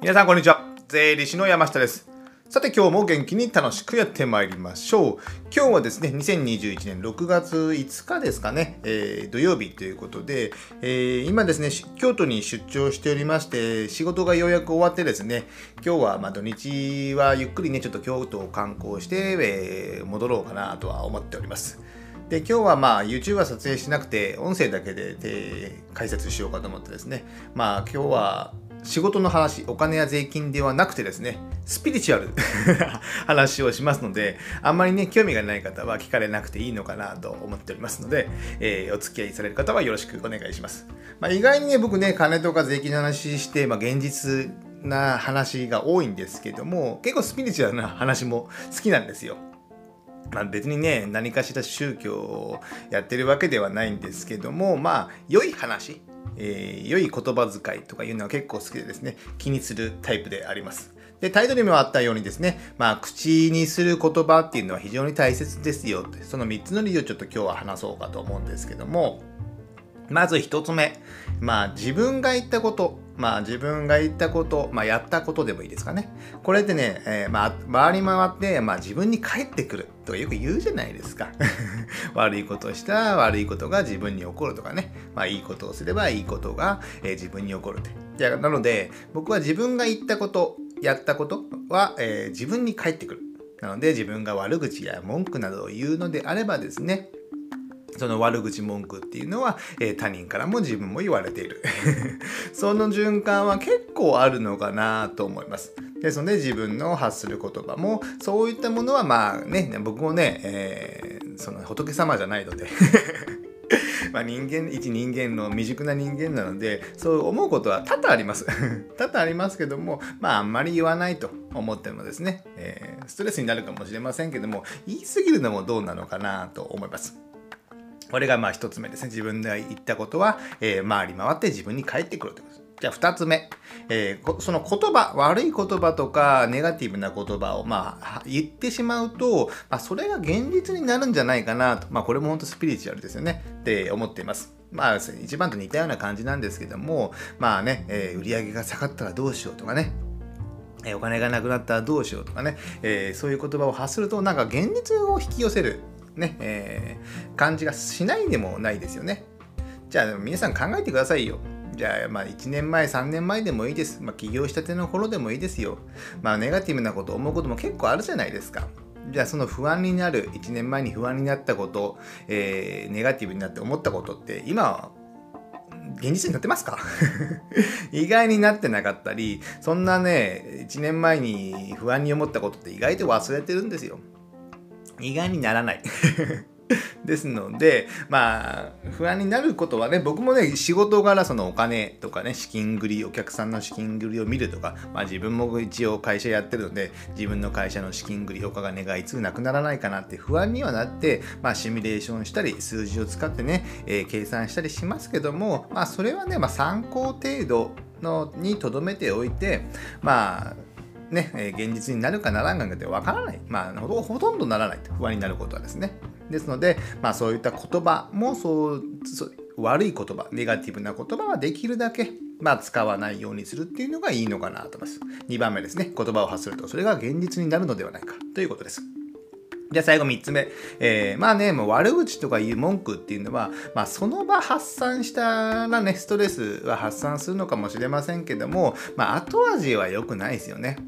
皆さんこんにちは。税理士の山下です。さて今日も元気に楽しくやってまいりましょう。今日はですね2021年6月5日ですかね、えー、土曜日ということで、えー、今ですね京都に出張しておりまして仕事がようやく終わってですね今日はま土日はゆっくりねちょっと京都を観光して、えー、戻ろうかなとは思っております。で今日はまあ YouTube は撮影しなくて音声だけでで解説しようかと思ってですね。まあ今日は仕事の話、お金や税金ではなくてですね、スピリチュアル 話をしますので、あんまりね、興味がない方は聞かれなくていいのかなと思っておりますので、えー、お付き合いされる方はよろしくお願いします。まあ、意外にね、僕ね、金とか税金の話して、まあ、現実な話が多いんですけども、結構スピリチュアルな話も好きなんですよ。まあ、別にね何かしら宗教をやってるわけではないんですけどもまあ良い話、えー、良い言葉遣いとかいうのは結構好きでですね気にするタイプであります。でタイトルにもあったようにですね、まあ、口にする言葉っていうのは非常に大切ですよって。その3つの理由をちょっと今日は話そうかと思うんですけども。まず1つ目、まあ、自分が言ったことまあ自分が言ったこと、まあやったことでもいいですかね。これってね、えー、まあ回り回って、まあ自分に返ってくるとかよく言うじゃないですか。悪いことをした悪いことが自分に起こるとかね。まあいいことをすればいいことが、えー、自分に起こるって。いや、なので僕は自分が言ったこと、やったことは、えー、自分に返ってくる。なので自分が悪口や文句などを言うのであればですね、その悪口文句っていうのは、えー、他人からも自分も言われている。その循環は結構あるのかなと思います。ですので自分の発する言葉もそういったものはまあね僕もね、えー、その仏様じゃないので。まあ人間一人間の未熟な人間なのでそう思うことは多々あります。多々ありますけどもまああんまり言わないと思ってもですね、えー、ストレスになるかもしれませんけども言い過ぎるのもどうなのかなと思います。これがまあ一つ目ですね。自分で言ったことは、えー、回り回って自分に返ってくるということです。じゃあ二つ目、えー、その言葉、悪い言葉とかネガティブな言葉をまあ言ってしまうと、まあ、それが現実になるんじゃないかなと、まあこれも本当スピリチュアルですよねって思っています。まあ一番と似たような感じなんですけども、まあね、えー、売り上げが下がったらどうしようとかね、えお金がなくなったらどうしようとかね、えー、そういう言葉を発するとなんか現実を引き寄せるね、えー、感じがしないでもないですよね。じゃあ皆さん考えてくださいよ。じゃあ、まあ、1年前、3年前でもいいです。まあ、起業したての頃でもいいですよ。まあ、ネガティブなこと、思うことも結構あるじゃないですか。じゃあ、その不安になる、1年前に不安になったこと、えー、ネガティブになって思ったことって、今、現実になってますか？意外になってなかったり、そんなね、1年前に不安に思ったことって意外と忘れてるんですよ。意外にならない。ですので、まあ、不安になることはね、僕もね、仕事柄そのお金とかね、資金繰り、お客さんの資金繰りを見るとか、まあ自分も一応会社やってるので、自分の会社の資金繰り、お金がいつなくならないかなって不安にはなって、まあシミュレーションしたり、数字を使ってね、えー、計算したりしますけども、まあそれはね、まあ参考程度のにとどめておいて、まあ、ね、現実になるかならんかってわからない。まあほ、ほとんどならないと不安になることはですね。ですので、まあそういった言葉もそう悪い言葉、ネガティブな言葉はできるだけ、まあ、使わないようにするっていうのがいいのかなと思います。2番目ですね。言葉を発すると、それが現実になるのではないかということです。じゃあ最後3つ目。えー、まあね、もう悪口とかいう文句っていうのは、まあその場発散したらね、ストレスは発散するのかもしれませんけども、まあ後味は良くないですよね。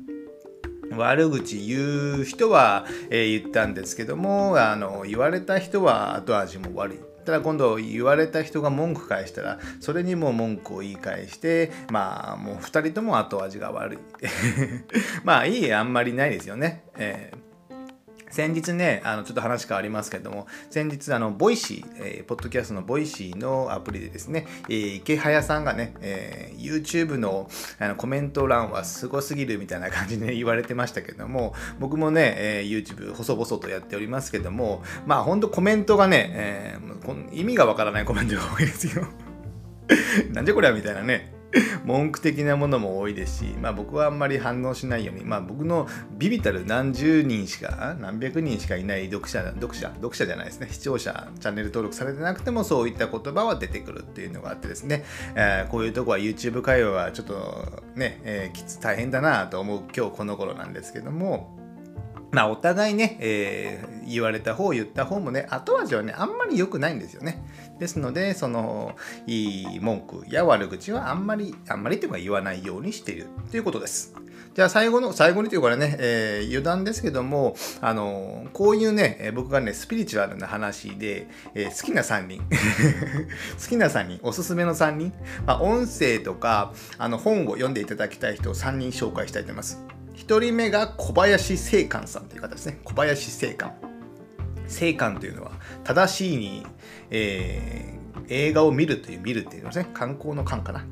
悪口言う人は、えー、言ったんですけどもあの言われた人は後味も悪い。ただ今度言われた人が文句返したらそれにも文句を言い返してまあもう2人とも後味が悪い。まあいいあんまりないですよね、えー。先日ね、あのちょっと話変わりますけども、先日、あの、ボイシー、えー、ポッドキャストのボイシーのアプリでですね、えー、イケハヤさんがね、えー、YouTube のあのコメント欄はすごすぎるみたいな感じで 言われてましたけども、僕もね、えー、YouTube 細々とやっておりますけども、まあ本当コメントがね、えー、意味がわからないコメントが多いですよ。なんじゃこりゃみたいなね。文句的なものも多いですし、まあ、僕はあんまり反応しないように、まあ、僕のビビたる何十人しか何百人しかいない読者読者読者じゃないですね。視聴者チャンネル登録されてなくてもそういった言葉は出てくるっていうのがあってですね、えー、こういうとこは YouTube 会話はちょっとね、えー、きつ大変だなと思う今日この頃なんですけども。まあ、お互いね、えー、言われた方、言った方もね、後味はね、あんまり良くないんですよね。ですので、その、いい文句や悪口はあんまり、あんまりというか言わないようにしているということです。じゃあ最後の、最後にというかね、えー、余談ですけども、あのこういうね、僕がね、スピリチュアルな話で、えー、好きな3人、好きな3人、おすすめの3人、まあ、音声とか、あの、本を読んでいただきたい人を3人紹介したいと思います。1人目が小林聖寛さんという方ですね。小林聖寛。聖寛というのは、正しいに、えー、映画を見るという見るっていうのですね。観光の観かな。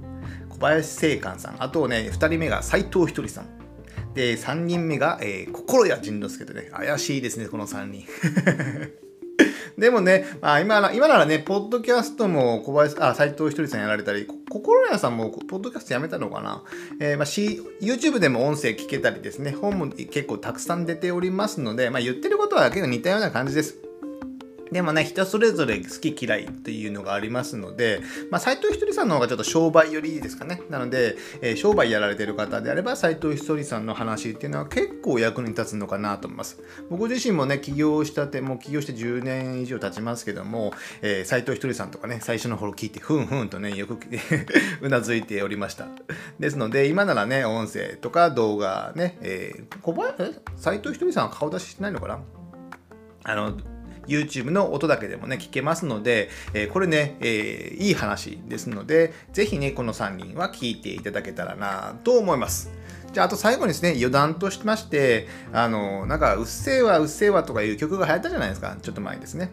小林聖寛さん。あとね、2人目が斎藤ひとりさん。で、3人目が、えー、心谷仁之助とね、怪しいですね、この3人。でもね、まあ、今今ならね、ポッドキャストも小林、あ、斎藤ひとりさんやられたり、心屋さんもポッドキャストやめたのかな？えー、まあ、C、YouTube でも音声聞けたりですね、本も結構たくさん出ておりますので、まあ、言ってることは結構似たような感じです。でもね、人それぞれ好き嫌いっていうのがありますので、まあ、斎藤ひとりさんの方がちょっと商売よりいいですかね。なので、えー、商売やられてる方であれば、斎藤ひとりさんの話っていうのは結構役に立つのかなと思います。僕自身もね、起業したて、もう起業して10年以上経ちますけども、えー、斎藤ひとりさんとかね、最初の頃聞いて、ふんふんとね、よく うなずいておりました。ですので、今ならね、音声とか動画ね、えー、小林、斎藤ひとりさんは顔出ししてないのかな？あの、YouTube の音だけでもね、聞けますので、えー、これね、えー、いい話ですので、ぜひね、この3人は聞いていただけたらなと思います。じゃあ、あと最後にですね、余談としまして、あの、なんか、うっせぇわ、うっせぇわとかいう曲が流行ったじゃないですか。ちょっと前ですね。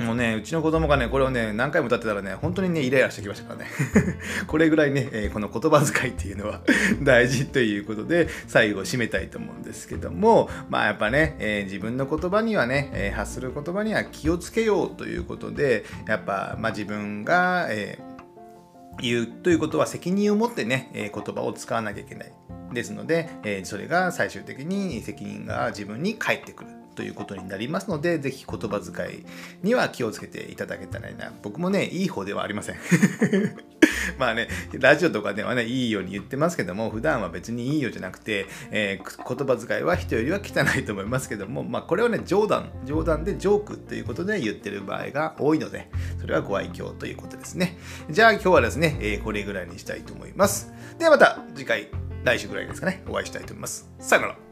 もうね、うちの子供がね、これをね、何回も歌ってたらね、本当にね、イライラしてきましたからね。これぐらいね、えー、この言葉遣いっていうのは 大事ということで、最後締めたいと思うんですけども、まあやっぱね、えー、自分の言葉にはね、えー、発する言葉には気をつけようということで、やっぱ、まあ自分が、え言うということは責任を持ってね、え言葉を使わなきゃいけない。ですので、えそれが最終的に責任が自分に返ってくる。ということになりますので、ぜひ言葉遣いには気をつけていただけたらいいな。僕もね、いい方ではありません。まあね、ラジオとかではね、いいように言ってますけども、普段は別にいいよじゃなくて、えー、言葉遣いは人よりは汚いと思いますけども、まあこれはね、冗談、冗談でジョークということで言ってる場合が多いので、それはご愛嬌ということですね。じゃあ今日はですね、えー、これぐらいにしたいと思います。ではまた次回、来週ぐらいですかね、お会いしたいと思います。さよなら。